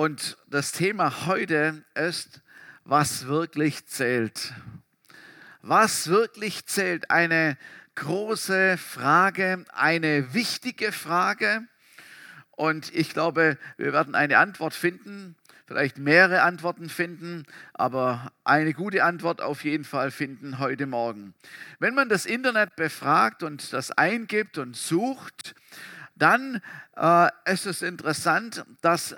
Und das Thema heute ist, was wirklich zählt. Was wirklich zählt? Eine große Frage, eine wichtige Frage. Und ich glaube, wir werden eine Antwort finden, vielleicht mehrere Antworten finden, aber eine gute Antwort auf jeden Fall finden heute Morgen. Wenn man das Internet befragt und das eingibt und sucht, dann äh, ist es interessant, dass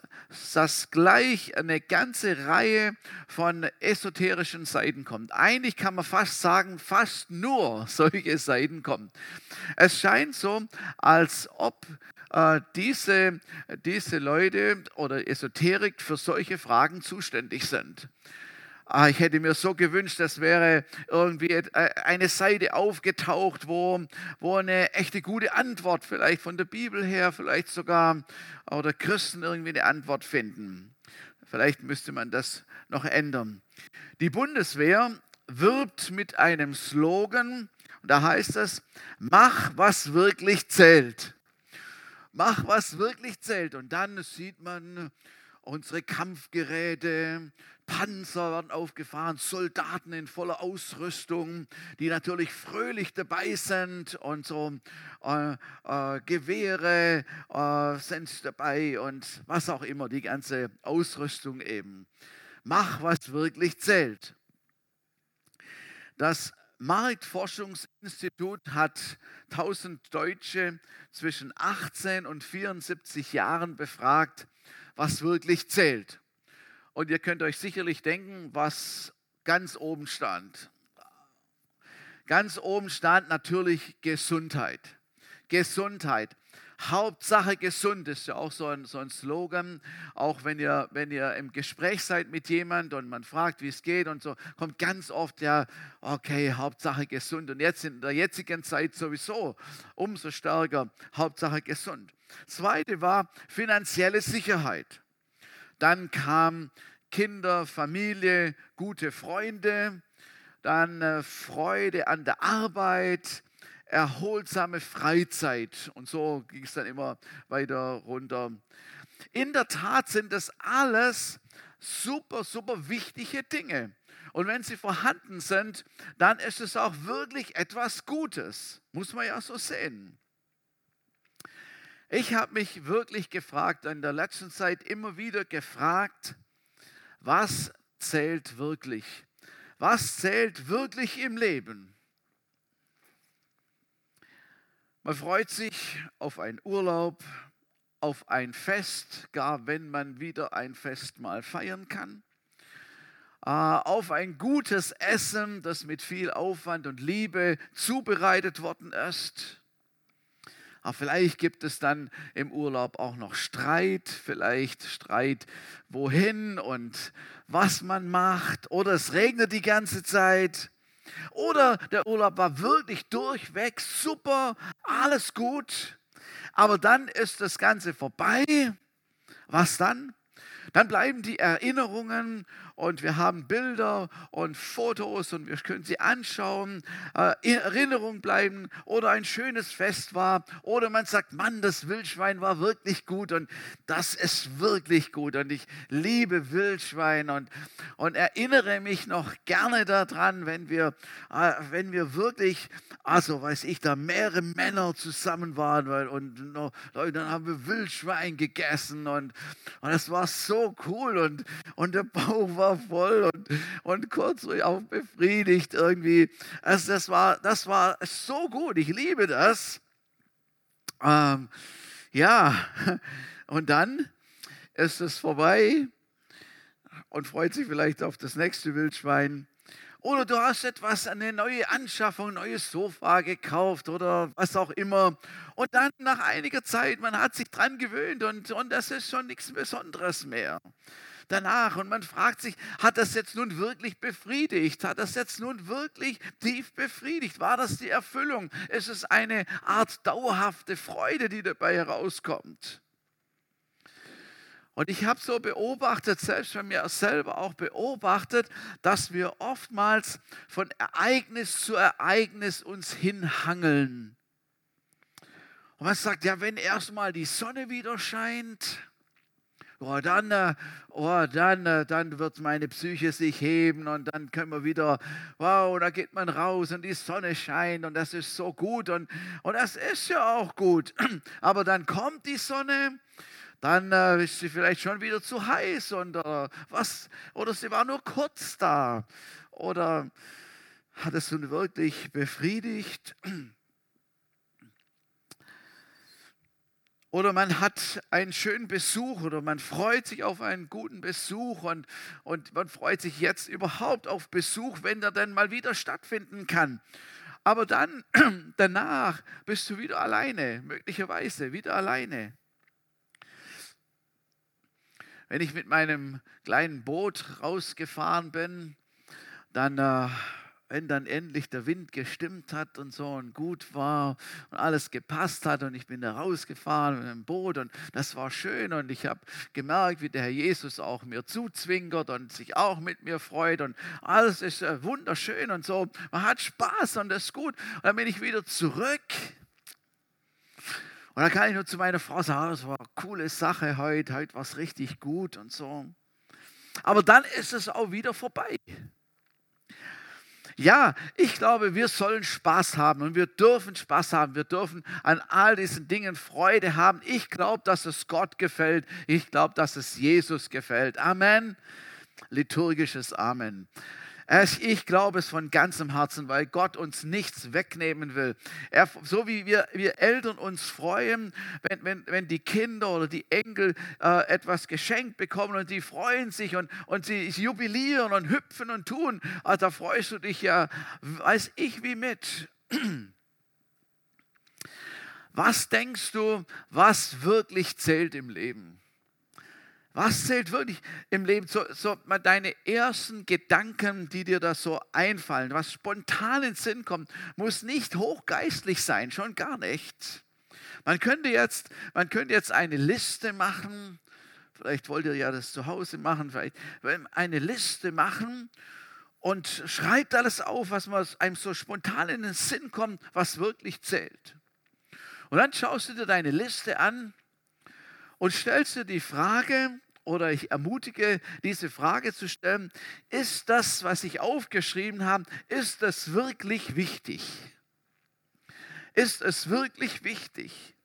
das gleich eine ganze Reihe von esoterischen Seiten kommt. Eigentlich kann man fast sagen, fast nur solche Seiten kommen. Es scheint so, als ob äh, diese, diese Leute oder Esoterik für solche Fragen zuständig sind. Ah, ich hätte mir so gewünscht, das wäre irgendwie äh, eine Seite aufgetaucht, wo, wo eine echte gute Antwort, vielleicht von der Bibel her, vielleicht sogar oder Christen irgendwie eine Antwort finden. Vielleicht müsste man das noch ändern. Die Bundeswehr wirbt mit einem Slogan, und da heißt es, mach, was wirklich zählt. Mach, was wirklich zählt. Und dann sieht man unsere Kampfgeräte, Panzer werden aufgefahren, Soldaten in voller Ausrüstung, die natürlich fröhlich dabei sind und so äh, äh, Gewehre äh, sind dabei und was auch immer, die ganze Ausrüstung eben. Mach, was wirklich zählt. Das Marktforschungsinstitut hat 1000 Deutsche zwischen 18 und 74 Jahren befragt, was wirklich zählt. Und ihr könnt euch sicherlich denken, was ganz oben stand. Ganz oben stand natürlich Gesundheit. Gesundheit. Hauptsache gesund ist ja auch so ein, so ein Slogan. Auch wenn ihr, wenn ihr im Gespräch seid mit jemand und man fragt, wie es geht und so, kommt ganz oft ja, okay, Hauptsache gesund. Und jetzt in der jetzigen Zeit sowieso umso stärker, Hauptsache gesund. Zweite war finanzielle Sicherheit. Dann kam Kinder, Familie, gute Freunde, dann äh, Freude an der Arbeit, erholsame Freizeit. Und so ging es dann immer weiter runter. In der Tat sind das alles super, super wichtige Dinge. Und wenn sie vorhanden sind, dann ist es auch wirklich etwas Gutes. Muss man ja so sehen. Ich habe mich wirklich gefragt, in der letzten Zeit immer wieder gefragt, was zählt wirklich? Was zählt wirklich im Leben? Man freut sich auf einen Urlaub, auf ein Fest, gar wenn man wieder ein Fest mal feiern kann, äh, auf ein gutes Essen, das mit viel Aufwand und Liebe zubereitet worden ist aber vielleicht gibt es dann im Urlaub auch noch Streit, vielleicht Streit, wohin und was man macht. Oder es regnet die ganze Zeit. Oder der Urlaub war wirklich durchweg super, alles gut. Aber dann ist das Ganze vorbei. Was dann? Dann bleiben die Erinnerungen und wir haben Bilder und Fotos und wir können sie anschauen, äh, in Erinnerung bleiben oder ein schönes Fest war oder man sagt, Mann, das Wildschwein war wirklich gut und das ist wirklich gut und ich liebe Wildschwein und, und erinnere mich noch gerne daran, wenn wir, äh, wenn wir wirklich, also weiß ich, da mehrere Männer zusammen waren und noch, dann haben wir Wildschwein gegessen und, und das war so cool und, und der Bauch war voll und, und kurz auch befriedigt irgendwie. Also das, war, das war so gut, ich liebe das. Ähm, ja, und dann ist es vorbei und freut sich vielleicht auf das nächste Wildschwein. Oder du hast etwas, eine neue Anschaffung, ein neues Sofa gekauft oder was auch immer. Und dann nach einiger Zeit, man hat sich dran gewöhnt und, und das ist schon nichts Besonderes mehr danach und man fragt sich, hat das jetzt nun wirklich befriedigt? Hat das jetzt nun wirklich tief befriedigt? War das die Erfüllung? Ist es eine Art dauerhafte Freude, die dabei herauskommt? Und ich habe so beobachtet, selbst bei mir selber auch beobachtet, dass wir oftmals von Ereignis zu Ereignis uns hinhangeln. Und man sagt, ja, wenn erstmal die Sonne wieder scheint, oh, dann, äh, oh, dann, äh, dann wird meine Psyche sich heben und dann können wir wieder, wow, da geht man raus und die Sonne scheint und das ist so gut und, und das ist ja auch gut. Aber dann kommt die Sonne dann äh, ist sie vielleicht schon wieder zu heiß und äh, was oder sie war nur kurz da oder hat es nun wirklich befriedigt? Oder man hat einen schönen Besuch oder man freut sich auf einen guten Besuch und, und man freut sich jetzt überhaupt auf Besuch, wenn der dann mal wieder stattfinden kann. Aber dann, danach bist du wieder alleine, möglicherweise wieder alleine. Wenn ich mit meinem kleinen Boot rausgefahren bin, dann äh, wenn dann endlich der Wind gestimmt hat und so und gut war und alles gepasst hat und ich bin da rausgefahren mit dem Boot und das war schön und ich habe gemerkt, wie der Herr Jesus auch mir zuzwinkert und sich auch mit mir freut und alles ist äh, wunderschön und so. Man hat Spaß und das ist gut. Und dann bin ich wieder zurück. Und dann kann ich nur zu meiner Frau sagen, das war eine coole Sache heute, heute war es richtig gut und so. Aber dann ist es auch wieder vorbei. Ja, ich glaube, wir sollen Spaß haben und wir dürfen Spaß haben. Wir dürfen an all diesen Dingen Freude haben. Ich glaube, dass es Gott gefällt. Ich glaube, dass es Jesus gefällt. Amen. Liturgisches Amen. Ich glaube es von ganzem Herzen, weil Gott uns nichts wegnehmen will. Er, so wie wir, wir Eltern uns freuen, wenn, wenn, wenn die Kinder oder die Enkel äh, etwas geschenkt bekommen und die freuen sich und, und sie jubilieren und hüpfen und tun, also da freust du dich ja, weiß ich wie mit. Was denkst du, was wirklich zählt im Leben? Was zählt wirklich im Leben? So, so deine ersten Gedanken, die dir da so einfallen, was spontan in den Sinn kommt, muss nicht hochgeistlich sein, schon gar nicht. Man könnte jetzt, man könnte jetzt eine Liste machen, vielleicht wollt ihr ja das zu Hause machen, vielleicht eine Liste machen und schreibt alles auf, was einem so spontan in den Sinn kommt, was wirklich zählt. Und dann schaust du dir deine Liste an und stellst dir die Frage, oder ich ermutige, diese Frage zu stellen, ist das, was ich aufgeschrieben habe, ist das wirklich wichtig? Ist es wirklich wichtig?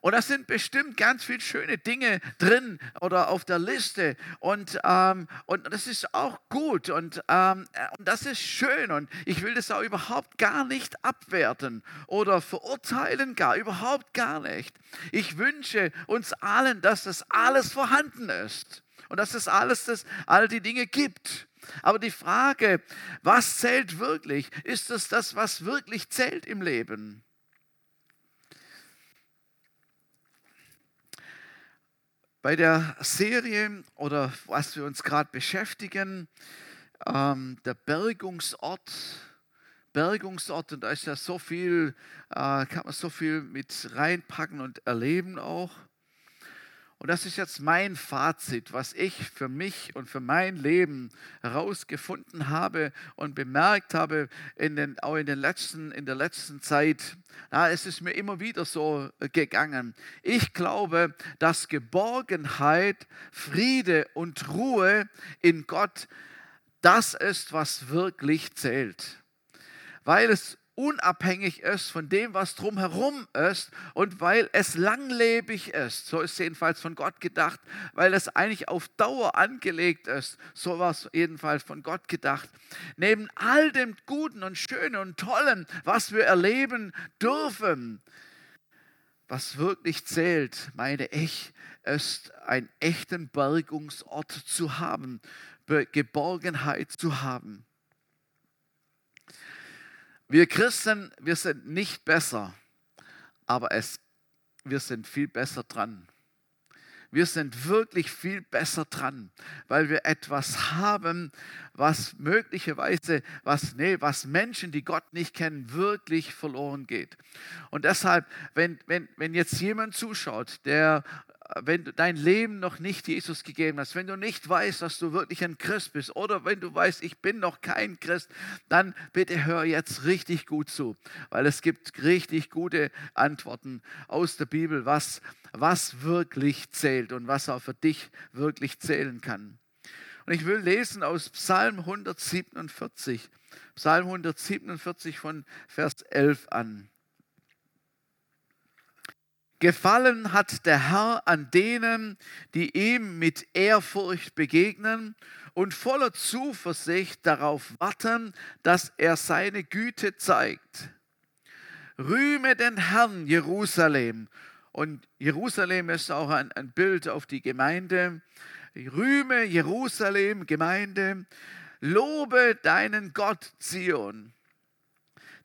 Und da sind bestimmt ganz viele schöne Dinge drin oder auf der Liste. Und, ähm, und das ist auch gut und, ähm, und das ist schön. Und ich will das auch überhaupt gar nicht abwerten oder verurteilen, gar überhaupt gar nicht. Ich wünsche uns allen, dass das alles vorhanden ist und dass es alles, das, all die Dinge gibt. Aber die Frage, was zählt wirklich? Ist es das, was wirklich zählt im Leben? Bei der Serie oder was wir uns gerade beschäftigen, ähm, der Bergungsort, Bergungsort, und da ist ja so viel, äh, kann man so viel mit reinpacken und erleben auch. Und das ist jetzt mein Fazit, was ich für mich und für mein Leben herausgefunden habe und bemerkt habe, in den, auch in, den letzten, in der letzten Zeit. Na, es ist mir immer wieder so gegangen. Ich glaube, dass Geborgenheit, Friede und Ruhe in Gott das ist, was wirklich zählt. Weil es unabhängig ist von dem, was drumherum ist und weil es langlebig ist. So ist jedenfalls von Gott gedacht, weil es eigentlich auf Dauer angelegt ist. So war es jedenfalls von Gott gedacht. Neben all dem Guten und Schönen und Tollen, was wir erleben dürfen, was wirklich zählt, meine ich, ist einen echten Bergungsort zu haben, Geborgenheit zu haben. Wir Christen, wir sind nicht besser, aber es, wir sind viel besser dran. Wir sind wirklich viel besser dran, weil wir etwas haben, was möglicherweise, was, nee, was Menschen, die Gott nicht kennen, wirklich verloren geht. Und deshalb, wenn, wenn, wenn jetzt jemand zuschaut, der wenn du dein Leben noch nicht Jesus gegeben hast, wenn du nicht weißt, dass du wirklich ein Christ bist oder wenn du weißt, ich bin noch kein Christ, dann bitte hör jetzt richtig gut zu, weil es gibt richtig gute Antworten aus der Bibel, was, was wirklich zählt und was auch für dich wirklich zählen kann. Und ich will lesen aus Psalm 147, Psalm 147 von Vers 11 an. Gefallen hat der Herr an denen, die ihm mit Ehrfurcht begegnen und voller Zuversicht darauf warten, dass er seine Güte zeigt. Rühme den Herrn Jerusalem. Und Jerusalem ist auch ein, ein Bild auf die Gemeinde. Rühme Jerusalem, Gemeinde. Lobe deinen Gott Zion.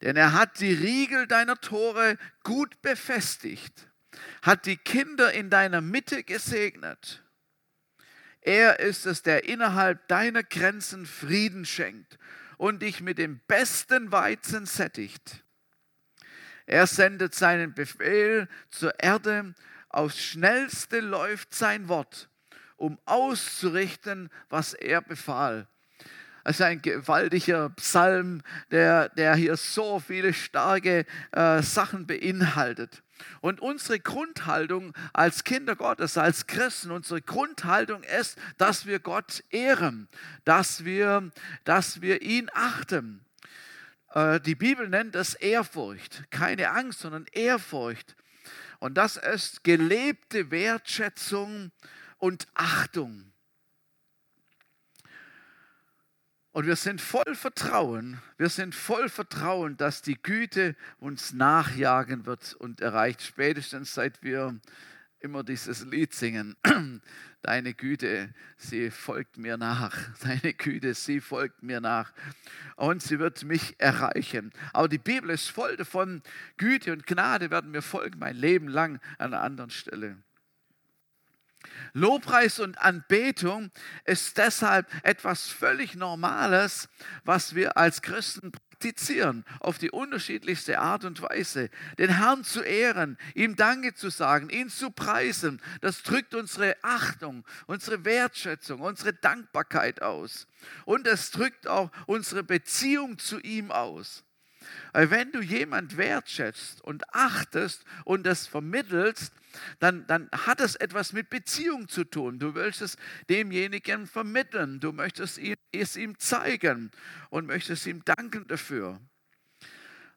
Denn er hat die Riegel deiner Tore gut befestigt hat die Kinder in deiner Mitte gesegnet. Er ist es, der innerhalb deiner Grenzen Frieden schenkt und dich mit dem besten Weizen sättigt. Er sendet seinen Befehl zur Erde, aufs schnellste läuft sein Wort, um auszurichten, was er befahl. Es ist ein gewaltiger Psalm, der, der hier so viele starke äh, Sachen beinhaltet. Und unsere Grundhaltung als Kinder Gottes, als Christen, unsere Grundhaltung ist, dass wir Gott ehren, dass wir, dass wir ihn achten. Äh, die Bibel nennt es Ehrfurcht, keine Angst, sondern Ehrfurcht. Und das ist gelebte Wertschätzung und Achtung. Und wir sind voll Vertrauen, wir sind voll Vertrauen, dass die Güte uns nachjagen wird und erreicht, spätestens seit wir immer dieses Lied singen. Deine Güte, sie folgt mir nach. Deine Güte, sie folgt mir nach. Und sie wird mich erreichen. Aber die Bibel ist voll davon, Güte und Gnade werden mir folgen mein Leben lang an einer anderen Stelle. Lobpreis und Anbetung ist deshalb etwas völlig Normales, was wir als Christen praktizieren, auf die unterschiedlichste Art und Weise. Den Herrn zu ehren, ihm Danke zu sagen, ihn zu preisen, das drückt unsere Achtung, unsere Wertschätzung, unsere Dankbarkeit aus. Und es drückt auch unsere Beziehung zu ihm aus. Wenn du jemand wertschätzt und achtest und das vermittelst, dann, dann hat es etwas mit Beziehung zu tun. Du willst es demjenigen vermitteln, du möchtest es ihm zeigen und möchtest ihm danken dafür.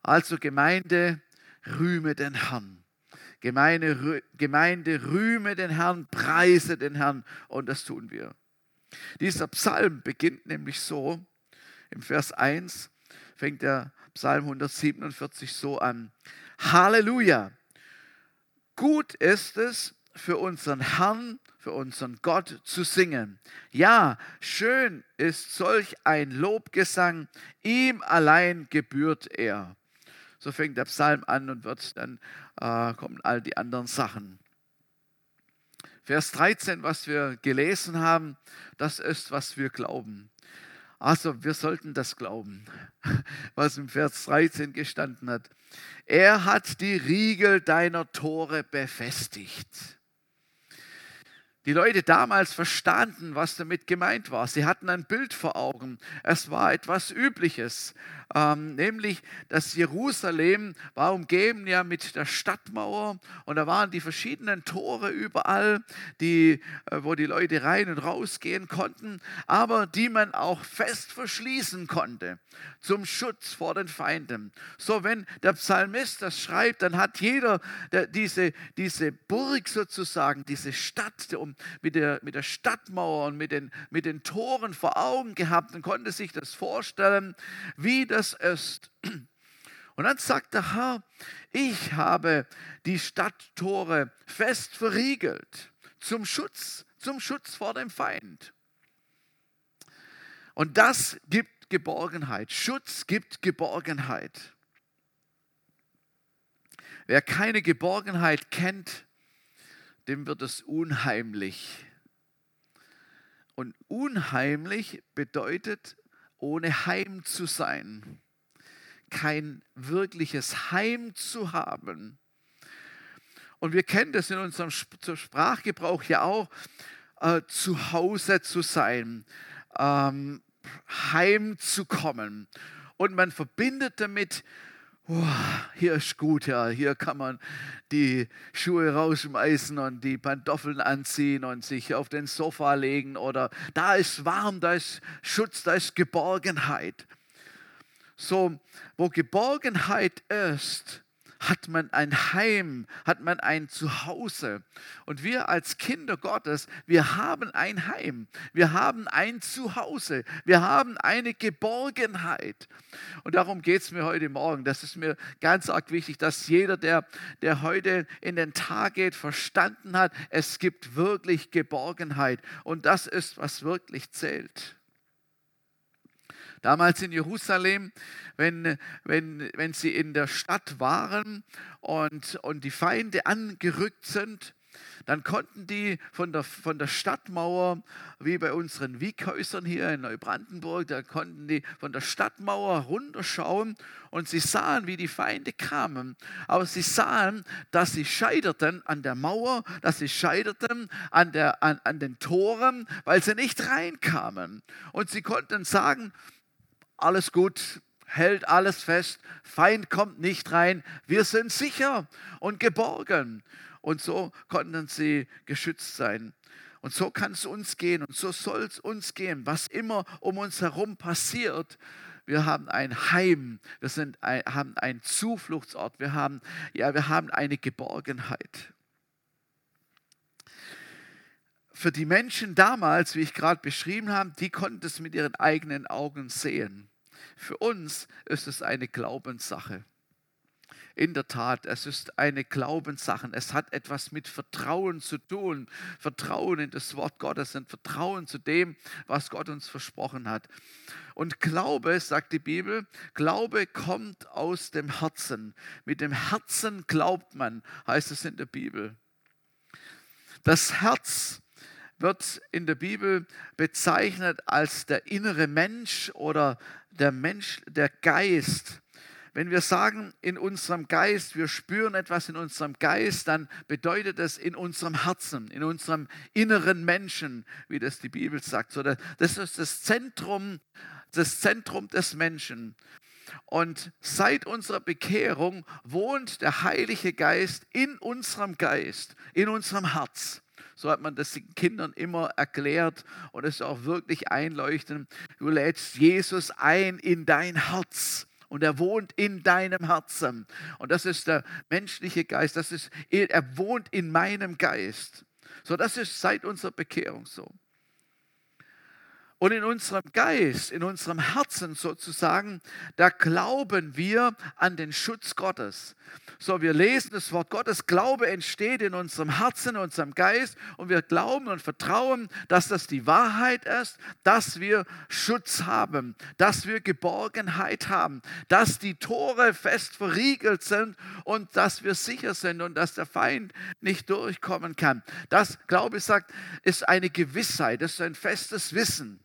Also Gemeinde, rühme den Herrn. Gemeinde, Gemeinde, rühme den Herrn, preise den Herrn und das tun wir. Dieser Psalm beginnt nämlich so, im Vers 1 fängt der Psalm 147 so an. Halleluja! Gut ist es für unseren Herrn, für unseren Gott zu singen. Ja, schön ist solch ein Lobgesang, ihm allein gebührt er. So fängt der Psalm an und wird dann äh, kommen all die anderen Sachen. Vers 13, was wir gelesen haben, das ist, was wir glauben. Also wir sollten das glauben, was im Vers 13 gestanden hat. Er hat die Riegel deiner Tore befestigt. Die Leute damals verstanden, was damit gemeint war. Sie hatten ein Bild vor Augen. Es war etwas Übliches, ähm, nämlich dass Jerusalem war umgeben ja mit der Stadtmauer und da waren die verschiedenen Tore überall, die, äh, wo die Leute rein und rausgehen konnten, aber die man auch fest verschließen konnte zum Schutz vor den Feinden. So, wenn der Psalmist das schreibt, dann hat jeder der, diese, diese Burg sozusagen, diese Stadt um, mit, der, mit der Stadtmauer und mit den, mit den Toren vor Augen gehabt und konnte sich das vorstellen, wie das ist. Und dann sagt der Herr, ich habe die Stadttore fest verriegelt zum Schutz, zum Schutz vor dem Feind. Und das gibt Geborgenheit. Schutz gibt Geborgenheit. Wer keine Geborgenheit kennt, dem wird es unheimlich. Und unheimlich bedeutet, ohne Heim zu sein, kein wirkliches Heim zu haben. Und wir kennen das in unserem Sprachgebrauch ja auch, äh, zu Hause zu sein, ähm, heimzukommen. Und man verbindet damit, hier ist gut, ja, hier kann man die Schuhe rausschmeißen und die Pantoffeln anziehen und sich auf den Sofa legen oder da ist warm, da ist Schutz, da ist Geborgenheit. So, wo Geborgenheit ist, hat man ein Heim, hat man ein Zuhause. Und wir als Kinder Gottes, wir haben ein Heim, wir haben ein Zuhause, wir haben eine Geborgenheit. Und darum geht es mir heute Morgen. Das ist mir ganz arg wichtig, dass jeder, der, der heute in den Tag geht, verstanden hat, es gibt wirklich Geborgenheit. Und das ist, was wirklich zählt. Damals in Jerusalem, wenn, wenn, wenn sie in der Stadt waren und, und die Feinde angerückt sind, dann konnten die von der, von der Stadtmauer, wie bei unseren Wieghäusern hier in Neubrandenburg, da konnten die von der Stadtmauer runterschauen und sie sahen, wie die Feinde kamen. Aber sie sahen, dass sie scheiterten an der Mauer, dass sie scheiterten an, der, an, an den Toren, weil sie nicht reinkamen. Und sie konnten sagen, alles gut, hält alles fest, Feind kommt nicht rein, wir sind sicher und geborgen. Und so konnten sie geschützt sein. Und so kann es uns gehen und so soll es uns gehen, was immer um uns herum passiert. Wir haben ein Heim, wir sind ein, haben einen Zufluchtsort, wir haben, ja, wir haben eine Geborgenheit. Für die Menschen damals, wie ich gerade beschrieben habe, die konnten es mit ihren eigenen Augen sehen. Für uns ist es eine Glaubenssache. In der Tat, es ist eine Glaubenssache. Es hat etwas mit Vertrauen zu tun. Vertrauen in das Wort Gottes und Vertrauen zu dem, was Gott uns versprochen hat. Und Glaube, sagt die Bibel, Glaube kommt aus dem Herzen. Mit dem Herzen glaubt man, heißt es in der Bibel. Das Herz wird in der Bibel bezeichnet als der innere Mensch oder der Mensch, der Geist. Wenn wir sagen in unserem Geist, wir spüren etwas in unserem Geist, dann bedeutet es in unserem Herzen, in unserem inneren Menschen, wie das die Bibel sagt. das ist das Zentrum, das Zentrum des Menschen. Und seit unserer Bekehrung wohnt der Heilige Geist in unserem Geist, in unserem Herz. So hat man das den Kindern immer erklärt und es auch wirklich einleuchtend. Du lädst Jesus ein in dein Herz und er wohnt in deinem Herzen. Und das ist der menschliche Geist, das ist, er wohnt in meinem Geist. So, das ist seit unserer Bekehrung so. Und in unserem Geist, in unserem Herzen sozusagen, da glauben wir an den Schutz Gottes. So, wir lesen das Wort Gottes. Glaube entsteht in unserem Herzen, in unserem Geist. Und wir glauben und vertrauen, dass das die Wahrheit ist, dass wir Schutz haben, dass wir Geborgenheit haben, dass die Tore fest verriegelt sind und dass wir sicher sind und dass der Feind nicht durchkommen kann. Das, glaube sagt, ist eine Gewissheit, das ist ein festes Wissen.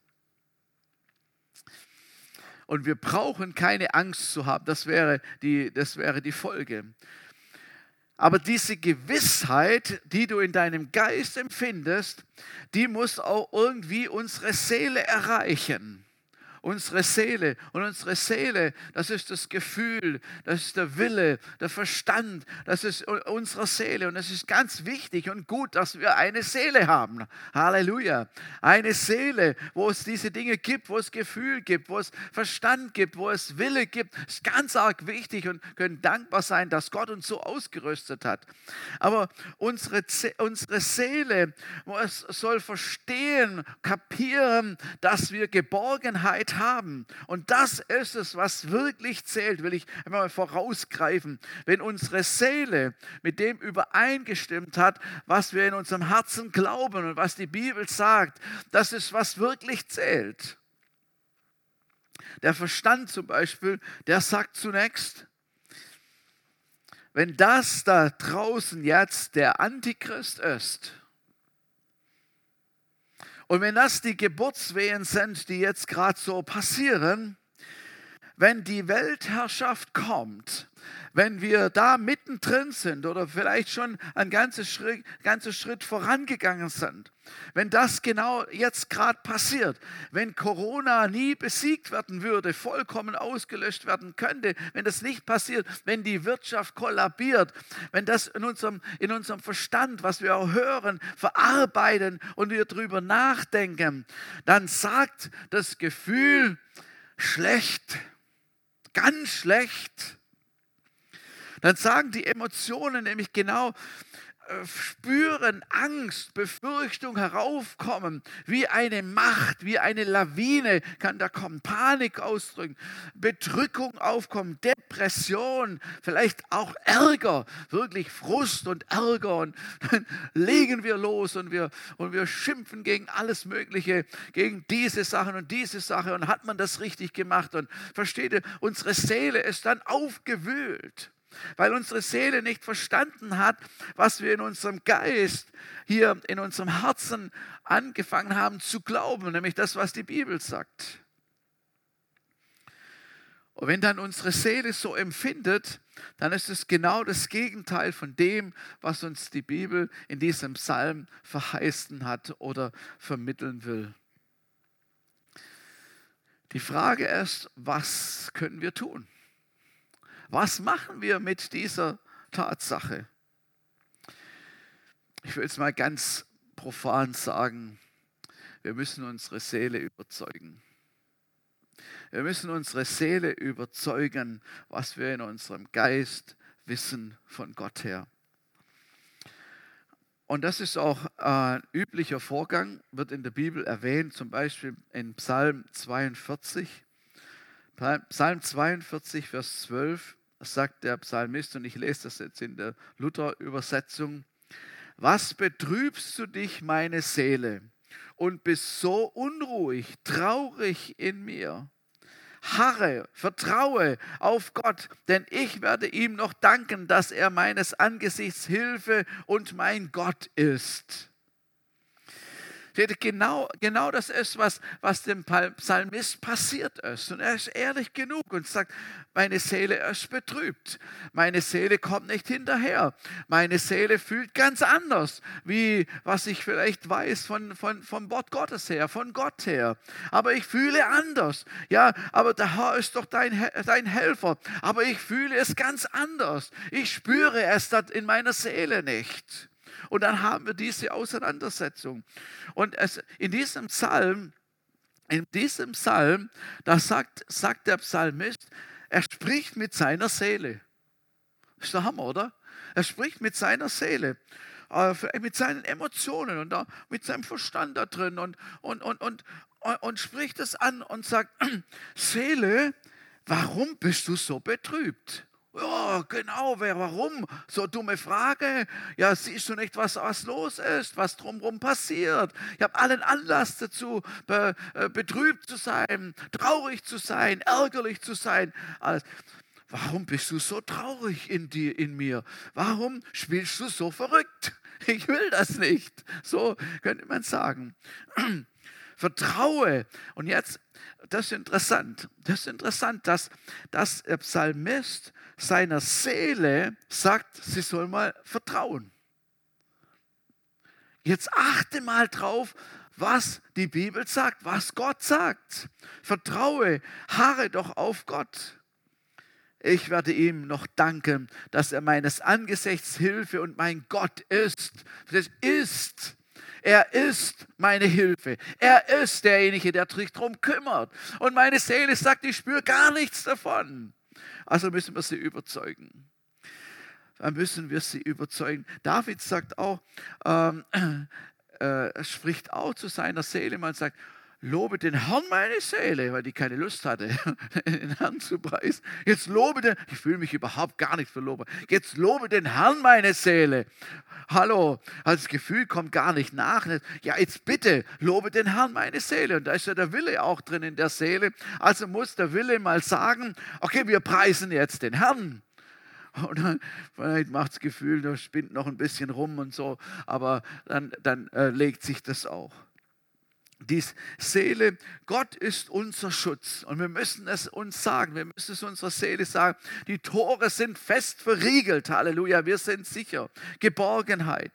Und wir brauchen keine Angst zu haben. Das wäre die, das wäre die Folge. Aber diese Gewissheit, die du in deinem Geist empfindest, die muss auch irgendwie unsere Seele erreichen unsere Seele. Und unsere Seele, das ist das Gefühl, das ist der Wille, der Verstand, das ist unsere Seele. Und es ist ganz wichtig und gut, dass wir eine Seele haben. Halleluja. Eine Seele, wo es diese Dinge gibt, wo es Gefühl gibt, wo es Verstand gibt, wo es Wille gibt, ist ganz arg wichtig und können dankbar sein, dass Gott uns so ausgerüstet hat. Aber unsere, unsere Seele soll verstehen, kapieren, dass wir Geborgenheit haben. Und das ist es, was wirklich zählt, will ich einmal vorausgreifen. Wenn unsere Seele mit dem übereingestimmt hat, was wir in unserem Herzen glauben und was die Bibel sagt, das ist, was wirklich zählt. Der Verstand zum Beispiel, der sagt zunächst, wenn das da draußen jetzt der Antichrist ist, und wenn das die Geburtswehen sind, die jetzt gerade so passieren, wenn die Weltherrschaft kommt, wenn wir da mittendrin sind oder vielleicht schon ein ganzes Schritt, ganzer Schritt vorangegangen sind, wenn das genau jetzt gerade passiert, wenn Corona nie besiegt werden würde, vollkommen ausgelöscht werden könnte, wenn das nicht passiert, wenn die Wirtschaft kollabiert, wenn das in unserem, in unserem Verstand, was wir auch hören, verarbeiten und wir darüber nachdenken, dann sagt das Gefühl schlecht, ganz schlecht. Dann sagen die Emotionen nämlich genau, äh, spüren Angst, Befürchtung heraufkommen, wie eine Macht, wie eine Lawine kann da kommen, Panik ausdrücken, Bedrückung aufkommen, Depression, vielleicht auch Ärger, wirklich Frust und Ärger. Und dann legen wir los und wir, und wir schimpfen gegen alles Mögliche, gegen diese Sachen und diese Sache. Und hat man das richtig gemacht? Und versteht ihr, unsere Seele ist dann aufgewühlt weil unsere Seele nicht verstanden hat, was wir in unserem Geist, hier in unserem Herzen angefangen haben zu glauben, nämlich das, was die Bibel sagt. Und wenn dann unsere Seele so empfindet, dann ist es genau das Gegenteil von dem, was uns die Bibel in diesem Psalm verheißen hat oder vermitteln will. Die Frage ist, was können wir tun? Was machen wir mit dieser Tatsache? Ich will es mal ganz profan sagen, wir müssen unsere Seele überzeugen. Wir müssen unsere Seele überzeugen, was wir in unserem Geist wissen von Gott her. Und das ist auch ein üblicher Vorgang, wird in der Bibel erwähnt, zum Beispiel in Psalm 42. Psalm 42, Vers 12 sagt der Psalmist, und ich lese das jetzt in der Luther-Übersetzung, was betrübst du dich, meine Seele, und bist so unruhig, traurig in mir? Harre, vertraue auf Gott, denn ich werde ihm noch danken, dass er meines Angesichts Hilfe und mein Gott ist. Genau, genau das ist, was, was dem Psalmist passiert ist. Und er ist ehrlich genug und sagt, meine Seele ist betrübt. Meine Seele kommt nicht hinterher. Meine Seele fühlt ganz anders, wie was ich vielleicht weiß von, von, vom Wort Gottes her, von Gott her. Aber ich fühle anders. Ja, aber der Herr ist doch dein, dein Helfer. Aber ich fühle es ganz anders. Ich spüre es in meiner Seele nicht. Und dann haben wir diese Auseinandersetzung. Und es, in diesem Psalm, in diesem Psalm, da sagt, sagt der Psalmist, er spricht mit seiner Seele. Ist der Hammer, oder? Er spricht mit seiner Seele äh, mit seinen Emotionen und mit seinem Verstand da drin und, und, und, und, und spricht es an und sagt, Seele, warum bist du so betrübt? Ja, genau, wer, warum? So dumme Frage. Ja, siehst du nicht, was, was los ist, was drumherum passiert? Ich habe allen Anlass dazu, be, äh, betrübt zu sein, traurig zu sein, ärgerlich zu sein. Alles. Warum bist du so traurig in, dir, in mir? Warum spielst du so verrückt? Ich will das nicht. So könnte man sagen. Vertraue. Und jetzt, das ist interessant. Das ist interessant, dass, dass der Psalmist seiner Seele sagt, sie soll mal vertrauen. Jetzt achte mal drauf, was die Bibel sagt, was Gott sagt. Vertraue, harre doch auf Gott. Ich werde ihm noch danken, dass er meines Angesichts Hilfe und mein Gott ist. Das ist. Er ist meine Hilfe. Er ist derjenige, der sich darum kümmert. Und meine Seele sagt, ich spüre gar nichts davon. Also müssen wir sie überzeugen. Dann müssen wir sie überzeugen. David sagt auch, ähm, äh, spricht auch zu seiner Seele, man sagt, lobe den Herrn meine Seele, weil die keine Lust hatte, den Herrn zu preisen. Jetzt lobe den, ich fühle mich überhaupt gar nicht verloben. Jetzt lobe den Herrn meine Seele. Hallo, das Gefühl kommt gar nicht nach. Ja, jetzt bitte, lobe den Herrn meine Seele. Und da ist ja der Wille auch drin in der Seele. Also muss der Wille mal sagen, okay, wir preisen jetzt den Herrn. Und dann vielleicht macht das Gefühl, der spinnt noch ein bisschen rum und so, aber dann, dann äh, legt sich das auch. Die Seele, Gott ist unser Schutz. Und wir müssen es uns sagen, wir müssen es unserer Seele sagen. Die Tore sind fest verriegelt. Halleluja, wir sind sicher. Geborgenheit.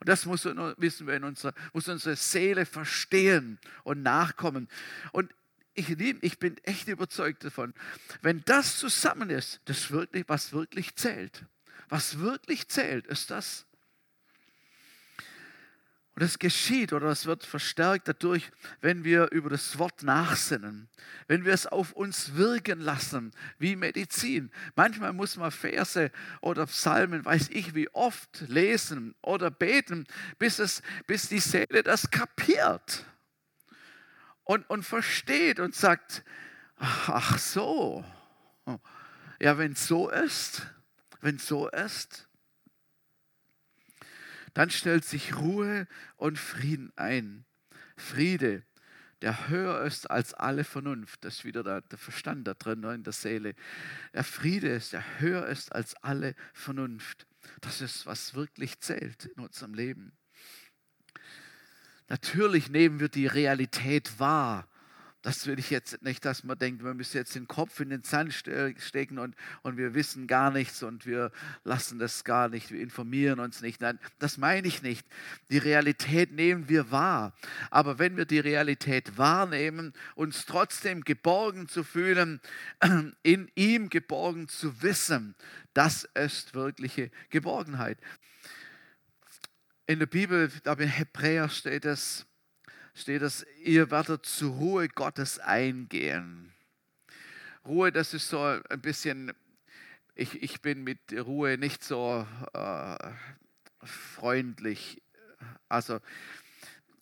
Und das muss, wissen wir in unserer, muss unsere Seele verstehen und nachkommen. Und ich, ich bin echt überzeugt davon, wenn das zusammen ist, das wirklich, was wirklich zählt. Was wirklich zählt, ist das, und das geschieht oder es wird verstärkt dadurch, wenn wir über das Wort nachsinnen, wenn wir es auf uns wirken lassen, wie Medizin. Manchmal muss man Verse oder Psalmen, weiß ich wie oft, lesen oder beten, bis, es, bis die Seele das kapiert und, und versteht und sagt, ach so, ja, wenn es so ist, wenn es so ist, dann stellt sich Ruhe und Frieden ein. Friede, der höher ist als alle Vernunft. Das ist wieder der, der Verstand da drin ne, in der Seele. Der Friede ist, der höher ist als alle Vernunft. Das ist, was wirklich zählt in unserem Leben. Natürlich nehmen wir die Realität wahr das will ich jetzt nicht, dass man denkt, wir müssen jetzt den Kopf in den Sand stecken und, und wir wissen gar nichts und wir lassen das gar nicht, wir informieren uns nicht. Nein, das meine ich nicht. Die Realität nehmen wir wahr. Aber wenn wir die Realität wahrnehmen, uns trotzdem geborgen zu fühlen, in ihm geborgen zu wissen, das ist wirkliche Geborgenheit. In der Bibel, da in Hebräer steht es, steht es, ihr werdet zur Ruhe Gottes eingehen. Ruhe, das ist so ein bisschen, ich, ich bin mit Ruhe nicht so äh, freundlich. Also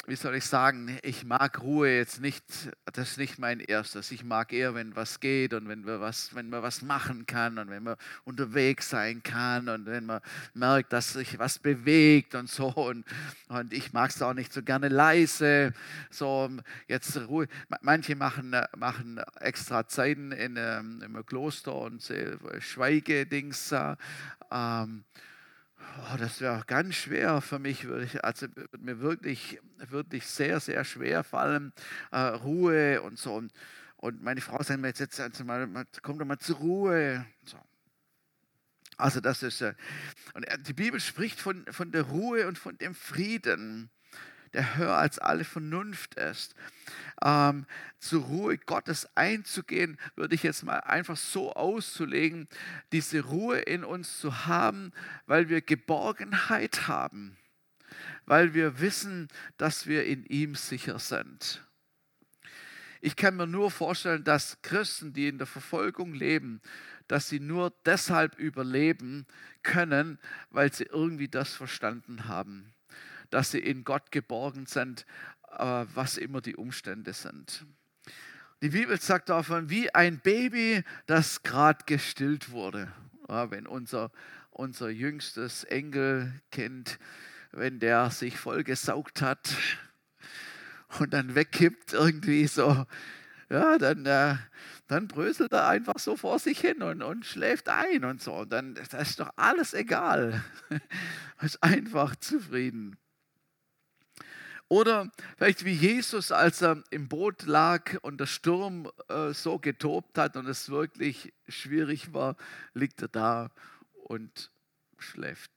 wie soll ich sagen, ich mag Ruhe jetzt nicht, das ist nicht mein erstes. Ich mag eher, wenn was geht und wenn, wir was, wenn man was machen kann und wenn man unterwegs sein kann und wenn man merkt, dass sich was bewegt und so. Und, und ich mag es auch nicht so gerne leise. So jetzt Ruhe. Manche machen, machen extra Zeiten in, ähm, im Kloster und Schweigedings. Ähm, Oh, das wäre ganz schwer für mich, würde ich, also würde mir wirklich, wirklich sehr, sehr schwer fallen. Äh, Ruhe und so. Und, und meine Frau sagt mir jetzt, also mal, komm doch mal zur Ruhe. So. Also das ist, äh, und die Bibel spricht von, von der Ruhe und von dem Frieden der höher als alle Vernunft ist. Ähm, zur Ruhe Gottes einzugehen, würde ich jetzt mal einfach so auszulegen, diese Ruhe in uns zu haben, weil wir Geborgenheit haben, weil wir wissen, dass wir in ihm sicher sind. Ich kann mir nur vorstellen, dass Christen, die in der Verfolgung leben, dass sie nur deshalb überleben können, weil sie irgendwie das verstanden haben dass sie in Gott geborgen sind, äh, was immer die Umstände sind. Die Bibel sagt davon, wie ein Baby, das gerade gestillt wurde. Ja, wenn unser, unser jüngstes Enkelkind, wenn der sich vollgesaugt hat und dann wegkippt irgendwie so, ja, dann, äh, dann bröselt er einfach so vor sich hin und, und schläft ein und so. Und dann das ist doch alles egal. Ist einfach zufrieden. Oder vielleicht wie Jesus, als er im Boot lag und der Sturm äh, so getobt hat und es wirklich schwierig war, liegt er da und schläft.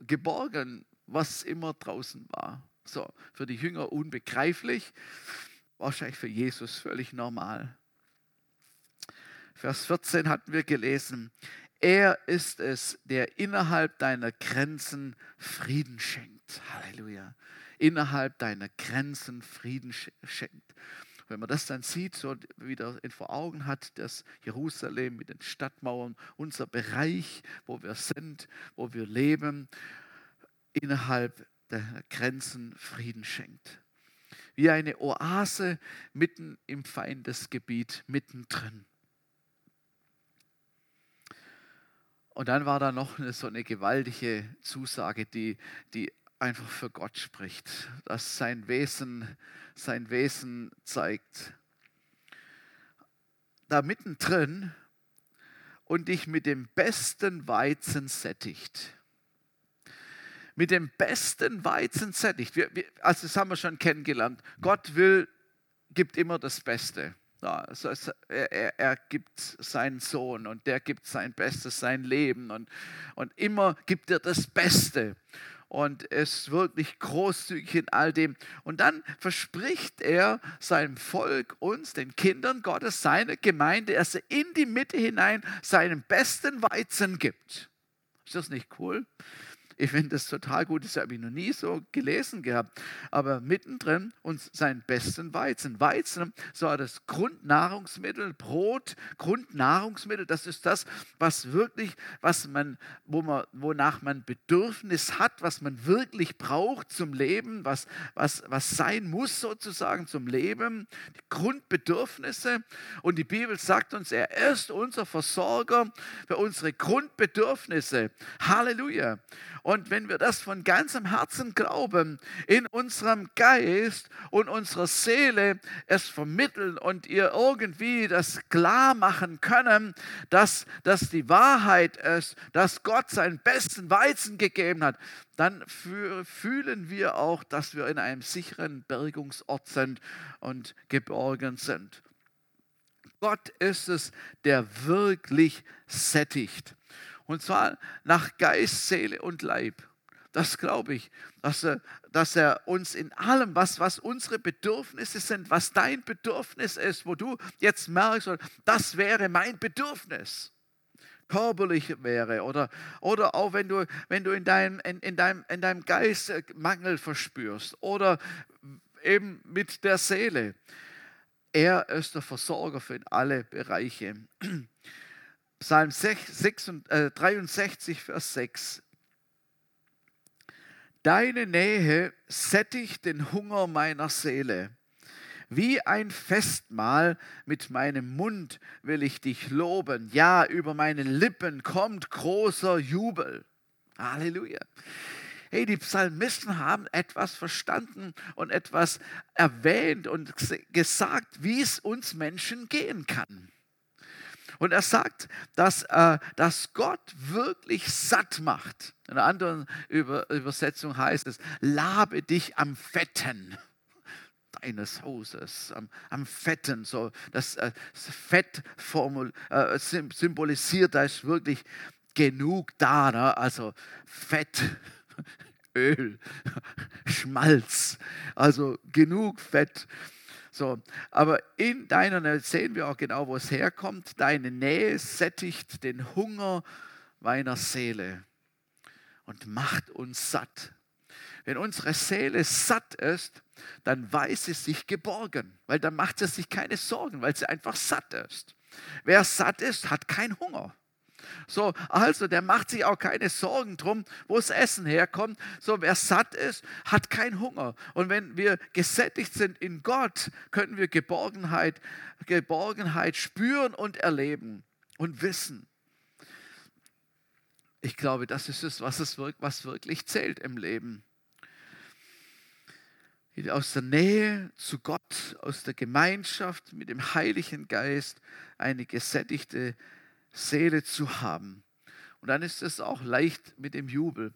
Geborgen, was immer draußen war. So, für die Jünger unbegreiflich, wahrscheinlich für Jesus völlig normal. Vers 14 hatten wir gelesen, er ist es, der innerhalb deiner Grenzen Frieden schenkt. Halleluja innerhalb deiner Grenzen Frieden schenkt. Wenn man das dann sieht, so wieder vor Augen hat, das Jerusalem mit den Stadtmauern, unser Bereich, wo wir sind, wo wir leben, innerhalb der Grenzen Frieden schenkt. Wie eine Oase mitten im Feindesgebiet, mittendrin. Und dann war da noch eine, so eine gewaltige Zusage, die, die einfach für Gott spricht, dass sein Wesen, sein Wesen zeigt. Da mittendrin und dich mit dem besten Weizen sättigt. Mit dem besten Weizen sättigt. Wir, wir, also das haben wir schon kennengelernt. Gott will gibt immer das Beste. Ja, also er, er, gibt seinen Sohn und der gibt sein Bestes, sein Leben und, und immer gibt er das Beste und ist wirklich großzügig in all dem. Und dann verspricht er seinem Volk, uns, den Kindern Gottes, seine Gemeinde, dass er in die Mitte hinein seinen besten Weizen gibt. Ist das nicht cool? Ich finde das total gut, das habe ich noch nie so gelesen gehabt. Aber mittendrin uns seinen besten Weizen. Weizen, so das Grundnahrungsmittel, Brot, Grundnahrungsmittel, das ist das, was wirklich, was man, wo man, wonach man Bedürfnis hat, was man wirklich braucht zum Leben, was, was, was sein muss sozusagen zum Leben, die Grundbedürfnisse. Und die Bibel sagt uns, er ist unser Versorger für unsere Grundbedürfnisse. Halleluja. Und wenn wir das von ganzem Herzen glauben, in unserem Geist und unserer Seele es vermitteln und ihr irgendwie das klar machen können, dass das die Wahrheit ist, dass Gott seinen besten Weizen gegeben hat, dann fühlen wir auch, dass wir in einem sicheren Bergungsort sind und geborgen sind. Gott ist es, der wirklich sättigt. Und zwar nach Geist, Seele und Leib. Das glaube ich, dass er, dass er uns in allem, was, was unsere Bedürfnisse sind, was dein Bedürfnis ist, wo du jetzt merkst, das wäre mein Bedürfnis körperlich wäre oder, oder auch wenn du, wenn du in, deinem, in, in, deinem, in deinem Geist Mangel verspürst oder eben mit der Seele. Er ist der Versorger für alle Bereiche. Psalm 6, äh, 63, Vers 6. Deine Nähe sättigt den Hunger meiner Seele. Wie ein Festmahl mit meinem Mund will ich dich loben. Ja, über meine Lippen kommt großer Jubel. Halleluja. Hey, die Psalmisten haben etwas verstanden und etwas erwähnt und gesagt, wie es uns Menschen gehen kann. Und er sagt, dass, äh, dass Gott wirklich satt macht. In einer anderen Über Übersetzung heißt es, labe dich am Fetten deines Hauses, am, am Fetten. So, das, äh, Fett formul, äh, symbolisiert, da ist wirklich genug da. Ne? Also Fett. Öl, Schmalz, also genug Fett. So, aber in deiner Nähe sehen wir auch genau, wo es herkommt. Deine Nähe sättigt den Hunger meiner Seele und macht uns satt. Wenn unsere Seele satt ist, dann weiß sie sich geborgen, weil dann macht sie sich keine Sorgen, weil sie einfach satt ist. Wer satt ist, hat keinen Hunger. So, also der macht sich auch keine Sorgen drum, wo das Essen herkommt. So, wer satt ist, hat keinen Hunger. Und wenn wir gesättigt sind in Gott, können wir Geborgenheit, Geborgenheit spüren und erleben und wissen. Ich glaube, das ist es, was, es, was wirklich zählt im Leben. Aus der Nähe zu Gott, aus der Gemeinschaft mit dem Heiligen Geist eine gesättigte Seele zu haben. Und dann ist es auch leicht mit dem Jubel.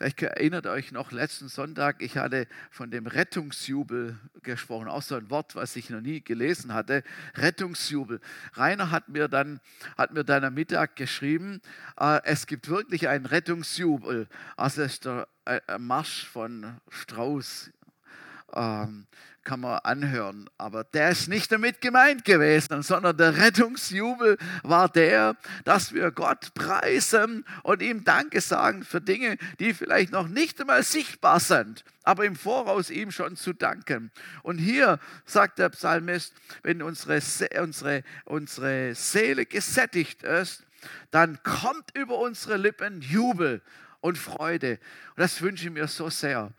Vielleicht erinnert euch noch letzten Sonntag, ich hatte von dem Rettungsjubel gesprochen, auch so ein Wort, was ich noch nie gelesen hatte. Rettungsjubel. Rainer hat mir dann, hat mir dann am Mittag geschrieben, äh, es gibt wirklich einen Rettungsjubel. Also ist der äh, Marsch von Strauß. Ähm, kann man anhören. Aber der ist nicht damit gemeint gewesen, sondern der Rettungsjubel war der, dass wir Gott preisen und ihm Danke sagen für Dinge, die vielleicht noch nicht einmal sichtbar sind, aber im Voraus ihm schon zu danken. Und hier sagt der Psalmist, wenn unsere, unsere, unsere Seele gesättigt ist, dann kommt über unsere Lippen Jubel und Freude. Und das wünsche ich mir so sehr.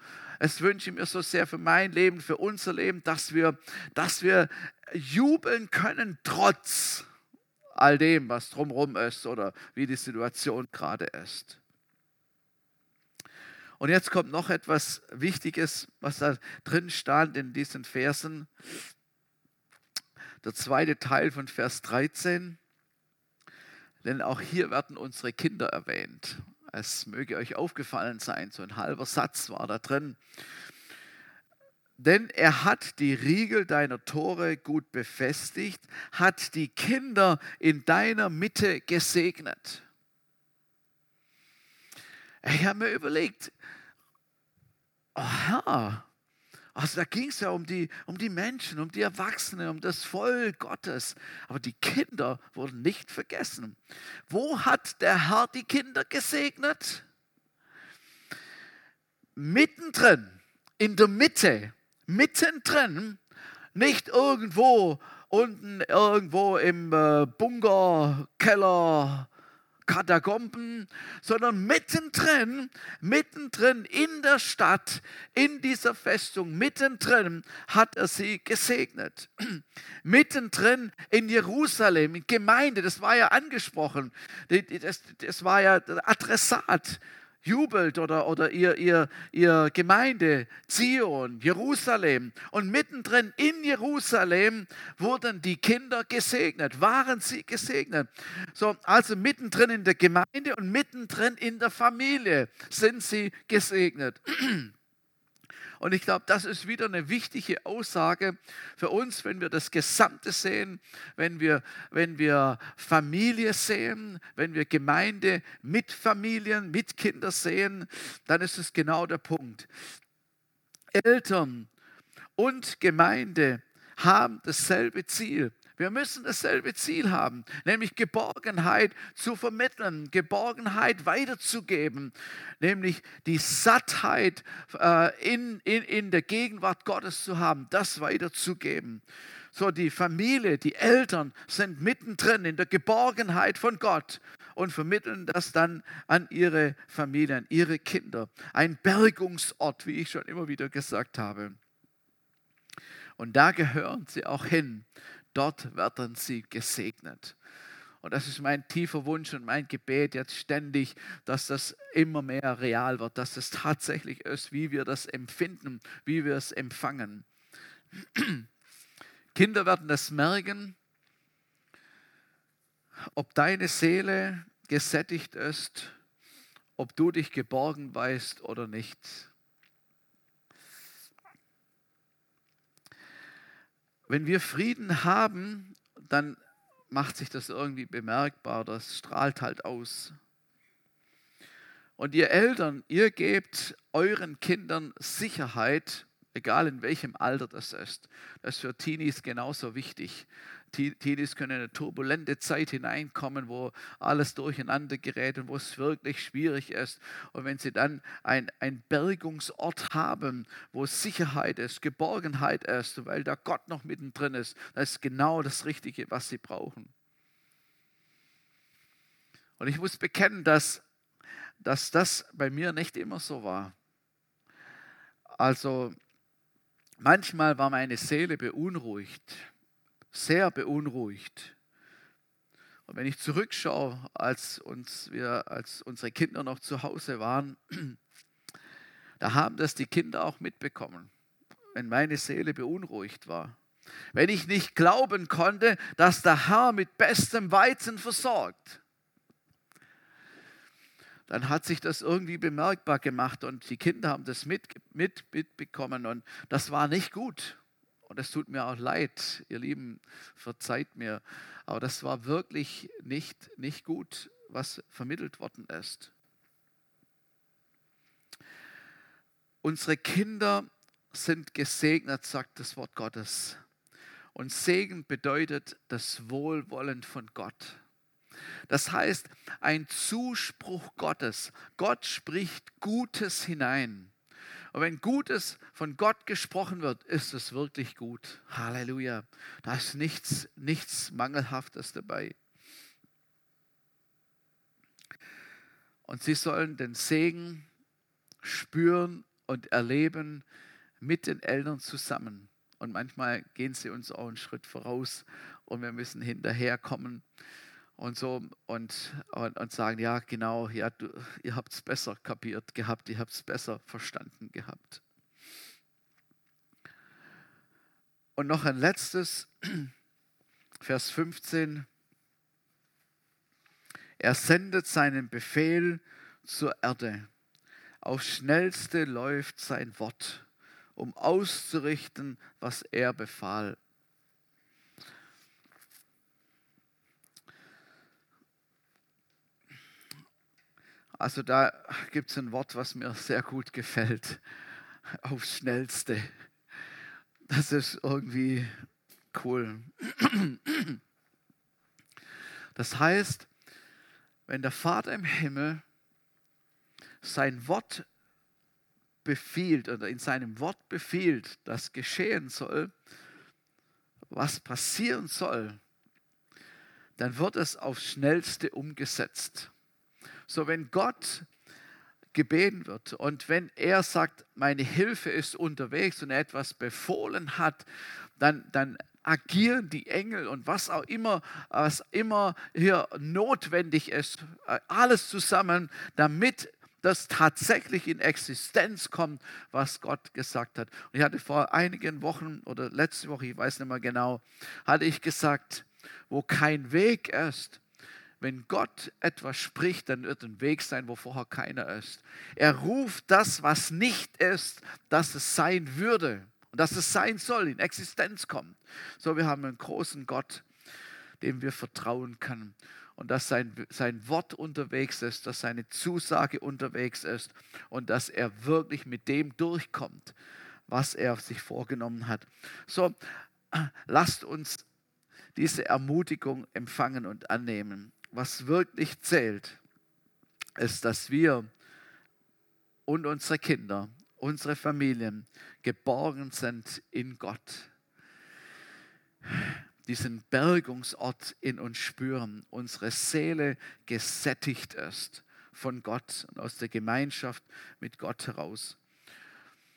Es wünsche mir so sehr für mein Leben, für unser Leben, dass wir, dass wir jubeln können trotz all dem, was drumherum ist oder wie die Situation gerade ist. Und jetzt kommt noch etwas Wichtiges, was da drin stand in diesen Versen. Der zweite Teil von Vers 13. Denn auch hier werden unsere Kinder erwähnt. Es möge euch aufgefallen sein, so ein halber Satz war da drin. denn er hat die Riegel deiner Tore gut befestigt, hat die Kinder in deiner Mitte gesegnet. Ich habe mir überlegt, aha, also da ging es ja um die, um die Menschen, um die Erwachsenen, um das Volk Gottes. Aber die Kinder wurden nicht vergessen. Wo hat der Herr die Kinder gesegnet? Mittendrin, in der Mitte, mittendrin, nicht irgendwo unten irgendwo im äh, Bunker, Keller, Katakomben, sondern mittendrin, mittendrin in der Stadt, in dieser Festung, mittendrin hat er sie gesegnet. mittendrin in Jerusalem, in Gemeinde, das war ja angesprochen, das, das war ja Adressat jubelt oder, oder ihr, ihr, ihr Gemeinde, Zion, Jerusalem. Und mittendrin in Jerusalem wurden die Kinder gesegnet, waren sie gesegnet. So, also mittendrin in der Gemeinde und mittendrin in der Familie sind sie gesegnet. Und ich glaube, das ist wieder eine wichtige Aussage für uns, wenn wir das Gesamte sehen, wenn wir, wenn wir Familie sehen, wenn wir Gemeinde mit Familien, mit Kindern sehen, dann ist es genau der Punkt. Eltern und Gemeinde haben dasselbe Ziel. Wir müssen dasselbe Ziel haben, nämlich Geborgenheit zu vermitteln, Geborgenheit weiterzugeben, nämlich die Sattheit äh, in, in, in der Gegenwart Gottes zu haben, das weiterzugeben. So, die Familie, die Eltern sind mittendrin in der Geborgenheit von Gott und vermitteln das dann an ihre Familien, ihre Kinder. Ein Bergungsort, wie ich schon immer wieder gesagt habe. Und da gehören sie auch hin dort werden sie gesegnet. Und das ist mein tiefer Wunsch und mein Gebet jetzt ständig, dass das immer mehr real wird, dass es tatsächlich ist, wie wir das empfinden, wie wir es empfangen. Kinder werden das merken, ob deine Seele gesättigt ist, ob du dich geborgen weißt oder nicht. Wenn wir Frieden haben, dann macht sich das irgendwie bemerkbar, das strahlt halt aus. Und ihr Eltern, ihr gebt euren Kindern Sicherheit, egal in welchem Alter das ist. Das ist für Teenies genauso wichtig. Teenies können in eine turbulente Zeit hineinkommen, wo alles durcheinander gerät und wo es wirklich schwierig ist. Und wenn sie dann ein, ein Bergungsort haben, wo Sicherheit ist, Geborgenheit ist, weil da Gott noch mittendrin ist, das ist genau das Richtige, was sie brauchen. Und ich muss bekennen, dass, dass das bei mir nicht immer so war. Also manchmal war meine Seele beunruhigt sehr beunruhigt. Und wenn ich zurückschaue, als, uns, wir, als unsere Kinder noch zu Hause waren, da haben das die Kinder auch mitbekommen, wenn meine Seele beunruhigt war. Wenn ich nicht glauben konnte, dass der Herr mit bestem Weizen versorgt, dann hat sich das irgendwie bemerkbar gemacht und die Kinder haben das mit, mit, mitbekommen und das war nicht gut. Und es tut mir auch leid, ihr Lieben, verzeiht mir. Aber das war wirklich nicht, nicht gut, was vermittelt worden ist. Unsere Kinder sind gesegnet, sagt das Wort Gottes. Und Segen bedeutet das Wohlwollen von Gott. Das heißt, ein Zuspruch Gottes. Gott spricht Gutes hinein. Und wenn Gutes von Gott gesprochen wird, ist es wirklich gut. Halleluja. Da ist nichts, nichts Mangelhaftes dabei. Und sie sollen den Segen spüren und erleben mit den Eltern zusammen. Und manchmal gehen sie uns auch einen Schritt voraus und wir müssen hinterherkommen und so und, und, und sagen, ja genau, ja, du, ihr habt es besser kapiert gehabt, ihr habt es besser verstanden gehabt. Und noch ein letztes, Vers 15. Er sendet seinen Befehl zur Erde. Aufs schnellste läuft sein Wort um auszurichten, was er befahl. Also da gibt es ein Wort, was mir sehr gut gefällt. Aufs schnellste. Das ist irgendwie cool. Das heißt, wenn der Vater im Himmel sein Wort befiehlt oder in seinem Wort befiehlt, dass geschehen soll, was passieren soll, dann wird es aufs schnellste umgesetzt. So wenn Gott gebeten wird und wenn er sagt, meine Hilfe ist unterwegs und er etwas befohlen hat, dann, dann agieren die Engel und was auch immer, was immer hier notwendig ist, alles zusammen, damit das tatsächlich in Existenz kommt, was Gott gesagt hat. Und ich hatte vor einigen Wochen oder letzte Woche, ich weiß nicht mehr genau, hatte ich gesagt, wo kein Weg ist, wenn Gott etwas spricht, dann wird ein Weg sein, wo vorher keiner ist. Er ruft das, was nicht ist, dass es sein würde und dass es sein soll, in Existenz kommt. So, wir haben einen großen Gott, dem wir vertrauen können und dass sein, sein Wort unterwegs ist, dass seine Zusage unterwegs ist und dass er wirklich mit dem durchkommt, was er sich vorgenommen hat. So, lasst uns diese Ermutigung empfangen und annehmen. Was wirklich zählt, ist, dass wir und unsere Kinder, unsere Familien geborgen sind in Gott diesen Bergungsort in uns spüren, unsere Seele gesättigt ist von Gott und aus der Gemeinschaft mit Gott heraus.